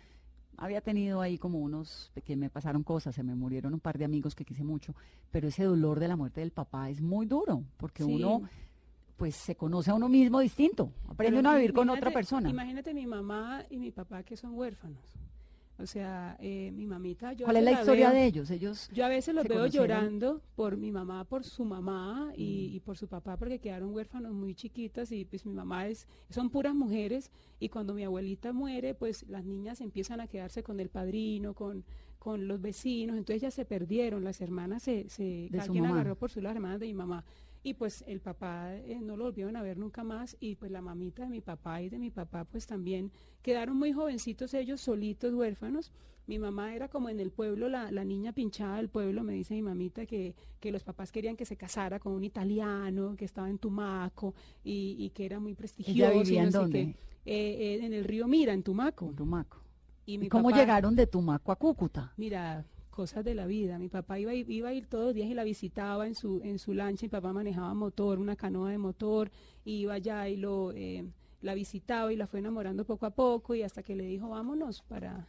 Había tenido ahí como unos, que me pasaron cosas, se me murieron un par de amigos que quise mucho, pero ese dolor de la muerte del papá es muy duro, porque Sí. uno pues se conoce a uno mismo distinto, aprende uno a vivir con otra persona. Imagínate mi mamá y mi papá que son huérfanos. O sea, eh, mi mamita, yo ¿Cuál es la historia veo- de ellos? Ellos Yo a veces los veo conocieron? llorando por mi mamá, por su mamá y, Mm. y por su papá, porque quedaron huérfanos muy chiquitas y pues mi mamá es, son puras mujeres y cuando mi abuelita muere, pues las niñas empiezan a quedarse con el padrino, con, con los vecinos, entonces ya se perdieron, las hermanas se, se De agarró por su las hermanas de mi mamá. Y pues el papá eh, no lo volvieron a ver nunca más y pues la mamita de mi papá y de mi papá pues también quedaron muy jovencitos ellos solitos huérfanos. Mi mamá era como en el pueblo, la, la niña pinchada del pueblo, me dice mi mamita que, que los papás querían que se casara con un italiano, que estaba en Tumaco y, y que era muy prestigioso. y vivía en no sé dónde? qué. Eh, eh, en el río Mira, en Tumaco. Tumaco. Y, mi ¿Y cómo papá- llegaron de Tumaco a Cúcuta? Mira, cosas de la vida. Mi papá iba, iba a ir todos los días y la visitaba en su, en su lancha. Mi papá manejaba motor, una canoa de motor, iba allá y lo, eh, la visitaba y la fue enamorando poco a poco y hasta que le dijo, vámonos para,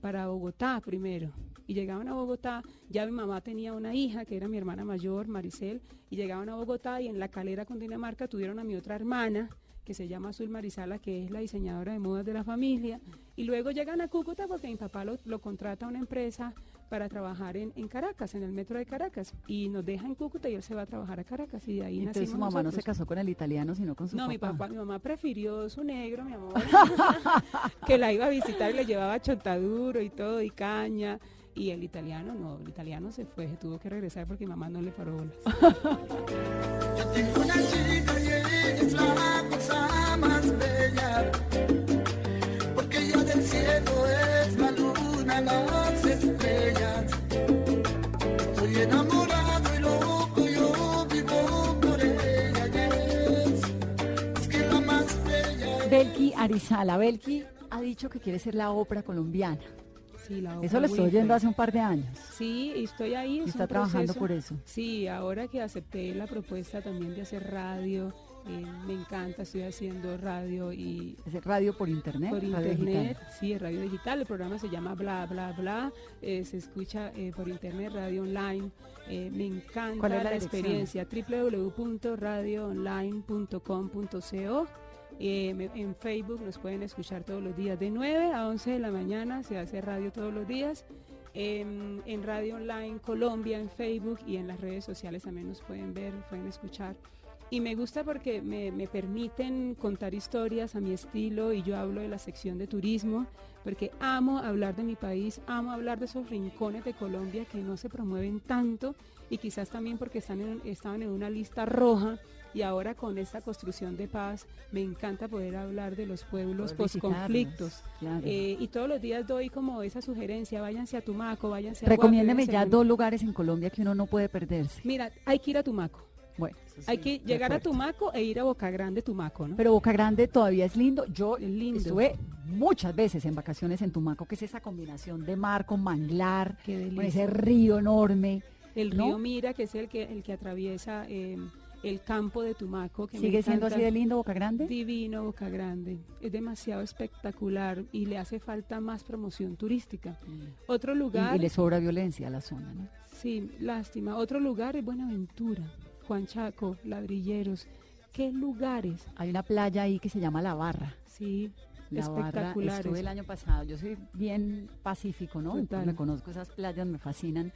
para Bogotá primero. Y llegaban a Bogotá, ya mi mamá tenía una hija que era mi hermana mayor, Maricel, y llegaban a Bogotá y en la calera con Dinamarca tuvieron a mi otra hermana que se llama Azul Marizala, que es la diseñadora de modas de la familia, y luego llegan a Cúcuta porque mi papá lo, lo contrata a una empresa para trabajar en, en Caracas, en el metro de Caracas, y nos deja en Cúcuta y él se va a trabajar a Caracas, y de ahí Entonces su mamá no se casó con el italiano, sino con su No, papá. mi papá, mi mamá prefirió su negro, mi amor, que la iba a visitar y le llevaba chontaduro y todo, y caña. Y el italiano no, el italiano se fue, se tuvo que regresar porque mi mamá no le paró bolas. Yo tengo una chica y ella es la cosa más bella, porque ella del cielo es la luna, las estrellas. Estoy enamorado y loco, yo vivo por ella, yes. es que la más bella es Belki Arizala. Belki ha dicho que quiere ser la ópera colombiana. Sí, Eso lo estoy oyendo hace un par de años. Sí, y estoy ahí. Es está trabajando por eso. Sí, ahora que acepté la propuesta también de hacer radio, eh, me encanta, estoy haciendo radio y Es radio por internet. por radio internet, digital. sí, es radio digital, el programa se llama Bla Bla Bla, eh, se escucha eh, por internet, radio online, me encanta ¿Cuál es la experiencia, www.radioonline.com.co, eh, en Facebook nos pueden escuchar todos los días, de 9 a 11 de la mañana se hace radio todos los días, en, en Radio Online Colombia, en Facebook y en las redes sociales también nos pueden ver, pueden escuchar. Y me gusta porque me, me permiten contar historias a mi estilo y yo hablo de la sección de turismo, porque amo hablar de mi país, amo hablar de esos rincones de Colombia que no se promueven tanto y quizás también porque están en, estaban en una lista roja y ahora con esta construcción de paz me encanta poder hablar de los pueblos posconflictos. claro. Eh, y todos los días doy como esa sugerencia, váyanse a Tumaco, váyanse a Recomiéndeme Guape, ya váyanse a- dos lugares en Colombia que uno no puede perderse. Mira, hay que ir a Tumaco. Bueno, Hay que llegar a. Tumaco e ir a Boca Grande, Tumaco, ¿no? Pero Boca Grande todavía es lindo. Yo Es lindo. estuve muchas veces en vacaciones en Tumaco, que es esa combinación de mar con manglar, con ese río enorme. El ¿no? río Mira, que es el que, el que atraviesa eh, el campo de Tumaco. Que ¿Sigue siendo así de lindo Boca Grande? Divino Boca Grande. Es demasiado espectacular y le hace falta más promoción turística. Otro Y, lugar, y le sobra violencia a la zona, ¿no? sí, lástima. Otro lugar es Buenaventura, Juan Chaco, Ladrilleros. ¿Qué lugares? Hay una playa ahí que se llama La Barra. Sí, La Barra, espectaculares. estuve el año pasado. Yo soy bien pacífico, ¿no? Entonces me conozco esas playas, me fascinan.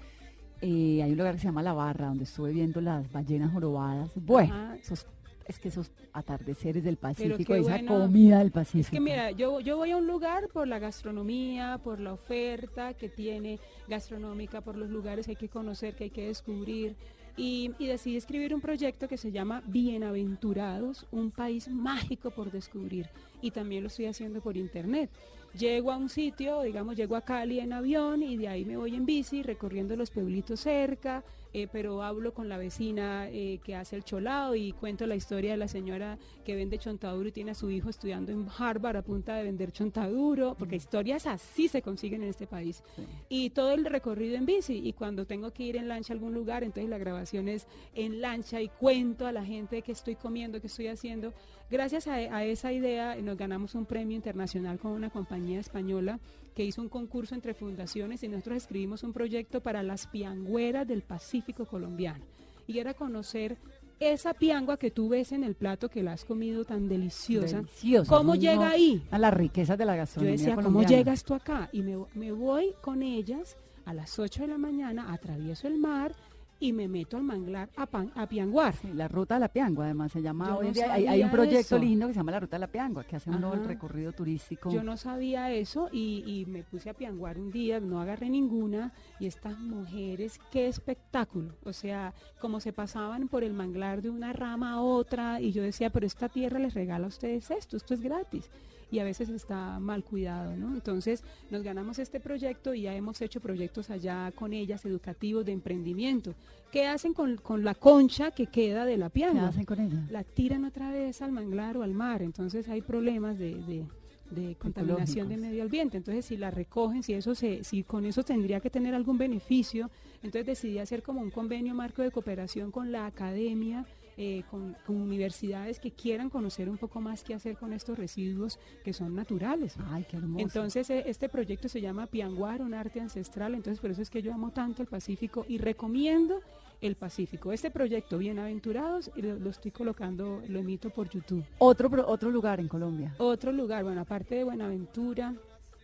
Eh, hay un lugar que se llama La Barra, donde estuve viendo las ballenas jorobadas. Bueno, esos, es que esos atardeceres del Pacífico, esa bueno. comida del Pacífico. Es que mira, yo, yo voy a un lugar por la gastronomía, por la oferta que tiene gastronómica, por los lugares que hay que conocer, que hay que descubrir. Y, decidí escribir un proyecto que se llama Bienaventurados, un país mágico por descubrir. Y también lo estoy haciendo por internet. Llego a un sitio, digamos, llego a Cali en avión y de ahí me voy en bici recorriendo los pueblitos cerca, eh, pero hablo con la vecina eh, que hace el cholado y cuento la historia de la señora que vende chontaduro y tiene a su hijo estudiando en Harvard a punta de vender chontaduro, porque historias así se consiguen en este país. Y todo el recorrido en bici y cuando tengo que ir en lancha a algún lugar, entonces la grabación es en lancha y cuento a la gente qué estoy comiendo, qué estoy haciendo. Gracias a, a esa idea eh, nos ganamos un premio internacional con una compañía española que hizo un concurso entre fundaciones y nosotros escribimos un proyecto para las piangüeras del Pacífico colombiano. Y era conocer esa piangua que tú ves en el plato que la has comido tan deliciosa, Delicioso, ¿cómo llega ahí? A las riquezas de la Yo gastronomía decía, ¿cómo llegas tú acá? Y me, me voy con ellas a las 8 de la mañana, atravieso el mar y me meto al manglar a, pan- a pianguar. Sí, la ruta de la Piangua, además se llama Yo hoy no día. Hay, hay un proyecto eso. lindo que se llama la ruta de la Piangua, que hace uno el Ajá. recorrido turístico. Yo no sabía eso y, y me puse a pianguar un día, no agarré ninguna y estas mujeres, qué espectáculo. O sea, como se pasaban por el manglar de una rama a otra y yo decía, pero esta tierra les regala a ustedes esto, esto es gratis. Y a veces está mal cuidado, ¿no? Entonces nos ganamos este proyecto y ya hemos hecho proyectos allá con ellas, educativos, de emprendimiento. ¿Qué hacen con, con la concha que queda de la ¿Qué pianga? hacen con ella? la tiran otra vez al manglar o al mar, entonces hay problemas de, de- de contaminación de Ecológicos. medio ambiente. Entonces, si la recogen, si eso se, si con eso tendría que tener algún beneficio, entonces decidí hacer como un convenio marco de cooperación con la academia, eh, con, con universidades que quieran conocer un poco más qué hacer con estos residuos que son naturales. Ay, qué hermoso. Entonces, eh, este proyecto se llama Pianguar, un arte ancestral. Entonces, por eso es que yo amo tanto el Pacífico y recomiendo el Pacífico. Este proyecto, Bienaventurados, y lo, lo estoy colocando, lo emito por YouTube. otro, otro lugar en Colombia. Otro lugar, bueno, aparte de Buenaventura,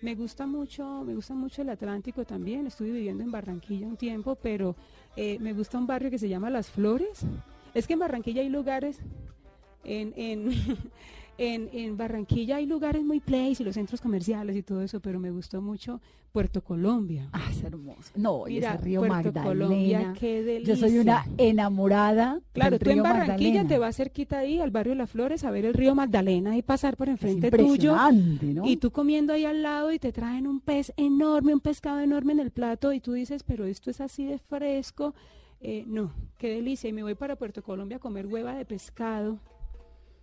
me gusta mucho, me gusta mucho el Atlántico también. Estuve viviendo en Barranquilla un tiempo, pero eh, me gusta un barrio que se llama Las Flores. Es que en Barranquilla hay lugares, en, en, en, en Barranquilla hay lugares muy place y los centros comerciales y todo eso, pero me gustó mucho Puerto Colombia. Ah, es hermoso. No, y Mira, ese río Puerto Magdalena. Colombia, qué delicia. Yo soy una enamorada. Claro, del tú en Barranquilla Magdalena. te vas cerquita ahí al barrio Las Flores a ver el río Magdalena y pasar por enfrente tuyo. ¿no? Y tú comiendo ahí al lado y te traen un pez enorme, un pescado enorme en el plato y tú dices, pero esto es así de fresco. Eh, no, qué delicia. Y me voy para Puerto Colombia a comer hueva de pescado.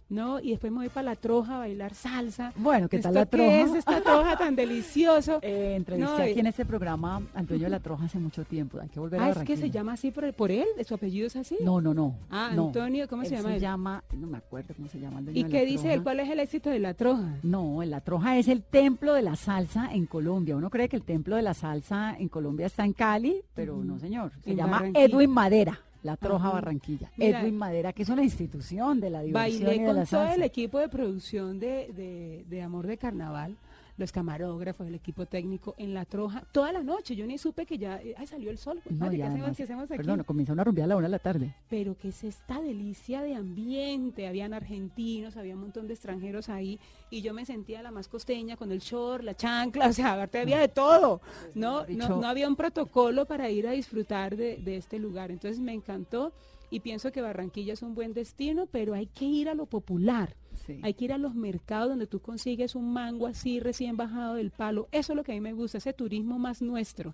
¿No? Y después me voy para la troja a bailar salsa. Bueno, ¿qué tal ¿Esto la qué troja? es esta troja tan delicioso? Eh, entrevisté No, aquí en este programa dueño de la Troja hace mucho tiempo. Hay que volver a Ah, es que se llama así por, por él, su apellido es así. No, no, no. Ah, no. Antonio, ¿cómo se llama Se él? llama, no me acuerdo cómo se llama el dueño ¿Y de qué la dice él? ¿Cuál es el éxito de la troja? No, la Troja es el templo de la salsa en Colombia. Uno cree que el templo de la salsa en Colombia está en Cali, pero no, señor. Se En llama Barranquilla. Edwin Madera, la Troja Ajá. Barranquilla. Mira, Edwin Madera, que es una institución de la diversión y Bailé de con la todo el equipo de producción de, de- de Amor de Carnaval, los camarógrafos, el equipo técnico en la troja, toda la noche. Yo ni supe que ya eh, ay, salió el sol. No, Padre, y ¿qué, hacemos, además, qué hacemos aquí? Perdón, comienza una rumbeada a la una de la tarde. Pero que es esta delicia de ambiente. Habían argentinos, había un montón de extranjeros ahí y yo me sentía la más costeña con el short, la chancla, o sea, había de todo. No, mejor no, dicho- no había un protocolo para ir a disfrutar de, de este lugar. Entonces me encantó y pienso que Barranquilla es un buen destino, pero hay que ir a lo popular. Sí. Hay que ir a los mercados donde tú consigues un mango así recién bajado del palo. Eso es lo que a mí me gusta, ese turismo más nuestro.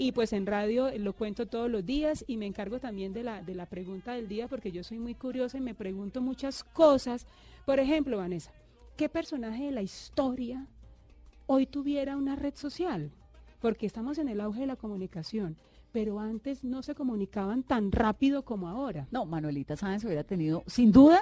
Y pues en radio lo cuento todos los días y me encargo también de la, de la pregunta del día porque yo soy muy curiosa y me pregunto muchas cosas. Por ejemplo, Vanessa, ¿qué personaje de la historia hoy tuviera una red social? Porque estamos en el auge de la comunicación, pero antes no se comunicaban tan rápido como ahora. No, Manuelita Sáenz hubiera tenido, sin duda,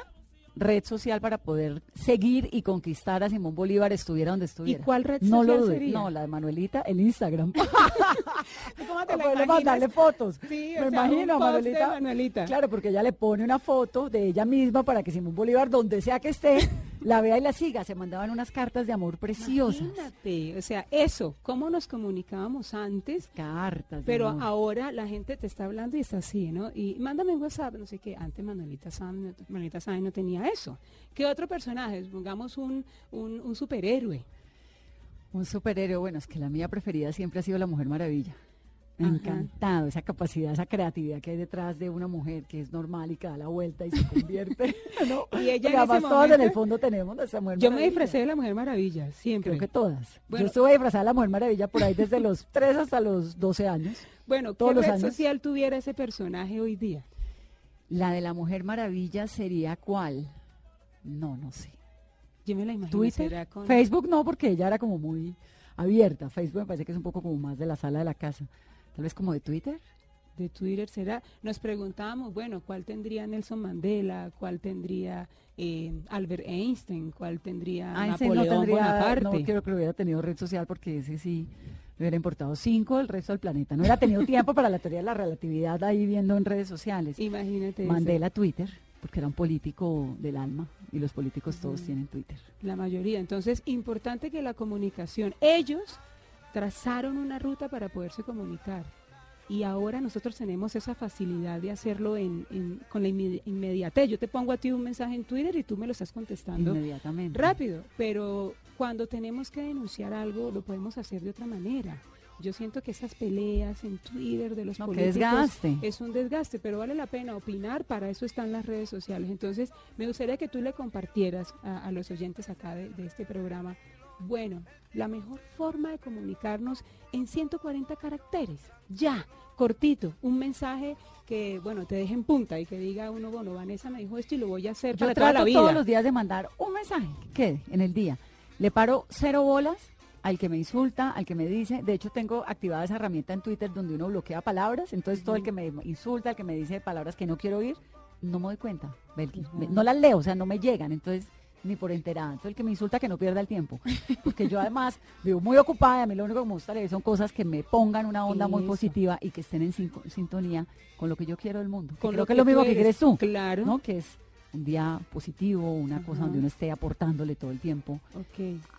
red social para poder seguir y conquistar a Simón Bolívar estuviera donde estuviera. cuál red no social lo sería? No, la de Manuelita, el Instagram. ¿Cómo poderle mandarle fotos. Sí, Me o sea, imagino a un post de Manuelita. Manuelita. Claro, porque ella le pone una foto de ella misma para que Simón Bolívar, donde sea que esté, la vea y la siga. Se mandaban unas cartas de amor preciosas. Imagínate, o sea, eso, cómo nos comunicábamos antes, Cartas. pero amor. ahora la gente te está hablando y está así, ¿no? Y mándame un WhatsApp, no sé qué. Antes Manuelita Sáenz, Manuelita no tenía eso. ¿Qué otro personaje? Pongamos un, un, un superhéroe. Un superhéroe, bueno, es que la mía preferida siempre ha sido la Mujer Maravilla. Ajá. encantado esa capacidad, esa creatividad que hay detrás de una mujer que es normal y que da la vuelta y se convierte. ¿no? Y ella en además todas en el fondo tenemos nuestra Mujer Yo me disfracé de la Mujer Maravilla, siempre. Creo que todas. Bueno. Yo estuve disfrazada de la Mujer Maravilla por ahí desde los 3 hasta los 12 años. Bueno, ¿qué todos los años. social tuviera ese personaje hoy día? La de la Mujer Maravilla sería cuál? No, no sé. Yo me la imagino. Twitter, con- Facebook no, porque ella era como muy abierta. Facebook me parece que es un poco como más de la sala de la casa. Tal vez como de Twitter. de Twitter será, nos preguntábamos, bueno, ¿cuál tendría Nelson Mandela? ¿Cuál tendría eh, Albert Einstein? ¿Cuál tendría no Napoleón tendría, Bonaparte? no creo que hubiera tenido red social porque ese sí le hubiera importado cinco el resto del planeta. No hubiera tenido tiempo para la teoría de la relatividad ahí viendo en redes sociales. Imagínate eso. Mandela Twitter. porque era un político del alma y los políticos todos Ujú. tienen Twitter. La mayoría. Entonces, importante que la comunicación, ellos trazaron una ruta para poderse comunicar. Y ahora nosotros tenemos esa facilidad de hacerlo en, en- con la inmedi- inmediatez. Yo te pongo a ti un mensaje en Twitter y tú me lo estás contestando Inmediatamente. rápido. Pero cuando tenemos que denunciar algo, lo podemos hacer de otra manera. Yo siento que esas peleas en Twitter de los No, políticos desgaste. es un desgaste, pero vale la pena opinar, para eso están las redes sociales. Entonces, me gustaría que tú le compartieras a, a los oyentes acá de, de este programa, bueno, la mejor forma de comunicarnos en 140 caracteres, ya, cortito, un mensaje que, bueno, te deje en punta y que diga uno, bueno, Vanessa me dijo esto y lo voy a hacer Yo para toda la trato vida. todos los días de mandar un mensaje que quede en el día. Le paro cero bolas al que me insulta, al que me dice. De hecho, tengo activada esa herramienta en Twitter donde uno bloquea palabras. Entonces, todo el que me insulta, el que me dice palabras que no quiero oír, no me doy cuenta. Belki. No las leo, o sea, no me llegan. Entonces, ni por enterada. Entonces, el que me insulta, que no pierda el tiempo. Porque yo, además, vivo muy ocupada. y A mí lo único que me gusta leer son cosas que me pongan una onda muy positiva y que estén en sin- sintonía con lo que yo quiero del mundo. Que Con creo lo que es lo mismo que eres. quieres tú. Claro. ¿no? Que es un día positivo, una cosa donde uno esté aportándole todo el tiempo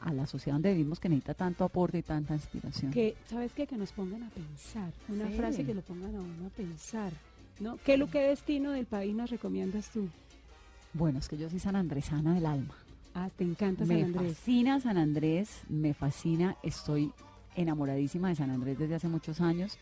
a la sociedad donde vivimos que necesita tanto aporte y tanta inspiración. Que, ¿sabes qué? Que nos pongan a pensar. Una Sí. frase que lo pongan a uno a pensar. ¿no? ¿Qué, lo, ¿Qué destino del país nos recomiendas tú? Bueno, es que yo soy sanandresana del alma. Ah, te encanta San Me Andrés. fascina San Andrés, me fascina, estoy enamoradísima de San Andrés desde hace muchos años.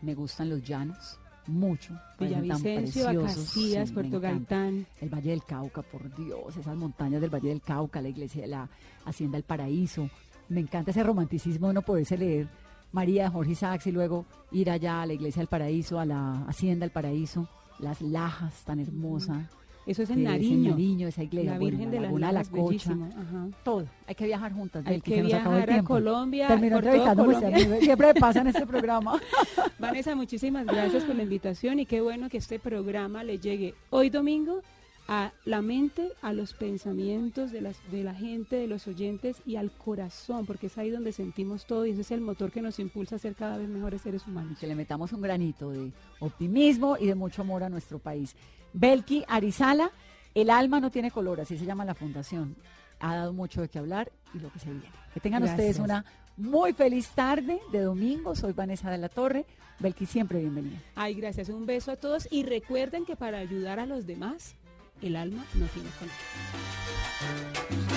Me gustan los llanos, mucho. Villavicencio, Acacias, sí, me Puerto. Gaitán. El Valle del Cauca, por Dios, esas montañas del Valle del Cauca, la iglesia de la Hacienda del Paraíso. Me encanta ese romanticismo de uno poderse leer María de Jorge Isaacs y luego ir allá a la iglesia del Paraíso, a la Hacienda del Paraíso, las lajas tan hermosas. Eso es en Nariño. Nariño, esa iglesia, La bueno, Virgen de Laguna Lajas, la Cocha. Ajá. todo. Hay que viajar juntas, Hay que que se nos acabó el viajar a. Colombia. Terminó Colombia. mí siempre me pasa en este programa. Vanessa, muchísimas gracias por la invitación y qué bueno que este programa le llegue hoy domingo a la mente, a los pensamientos de, las, de la gente, de los oyentes y al corazón, porque es ahí donde sentimos todo y ese es el motor que nos impulsa a ser cada vez mejores seres humanos. que le metamos un granito de optimismo y de mucho amor a nuestro país. Belki Arizala, El alma no tiene color, así se llama la fundación. Ha dado mucho de qué hablar y lo que se viene. Que tengan Gracias. ustedes una muy feliz tarde de domingo. Soy Vanessa de la Torre. Belki, siempre bienvenida. Ay, gracias. Un beso a todos y recuerden que para ayudar a los demás, el alma no tiene color.